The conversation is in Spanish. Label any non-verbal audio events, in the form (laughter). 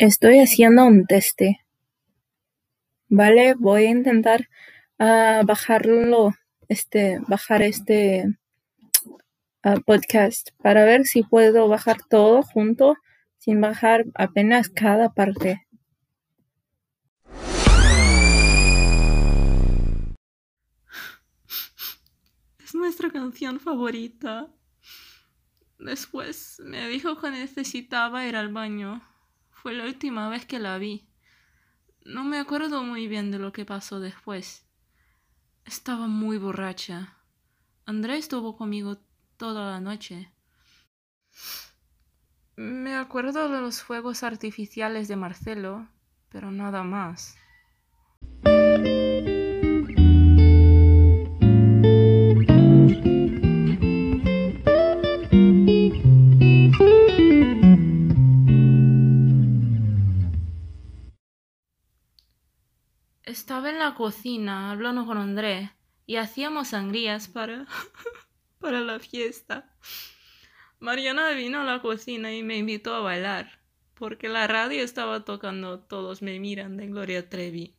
Estoy haciendo un teste. Vale, voy a intentar ah, bajarlo, este, bajar este ah, podcast para ver si puedo bajar todo junto sin bajar apenas cada parte. Es nuestra canción favorita. Después me dijo que necesitaba ir al baño. Fue la última vez que la vi. No me acuerdo muy bien de lo que pasó después. Estaba muy borracha. André estuvo conmigo toda la noche. Me acuerdo de los fuegos artificiales de Marcelo, pero nada más. Estaba en la cocina hablando con André y hacíamos sangrías para (laughs) para la fiesta. Mariana vino a la cocina y me invitó a bailar, porque la radio estaba tocando Todos me miran de Gloria Trevi.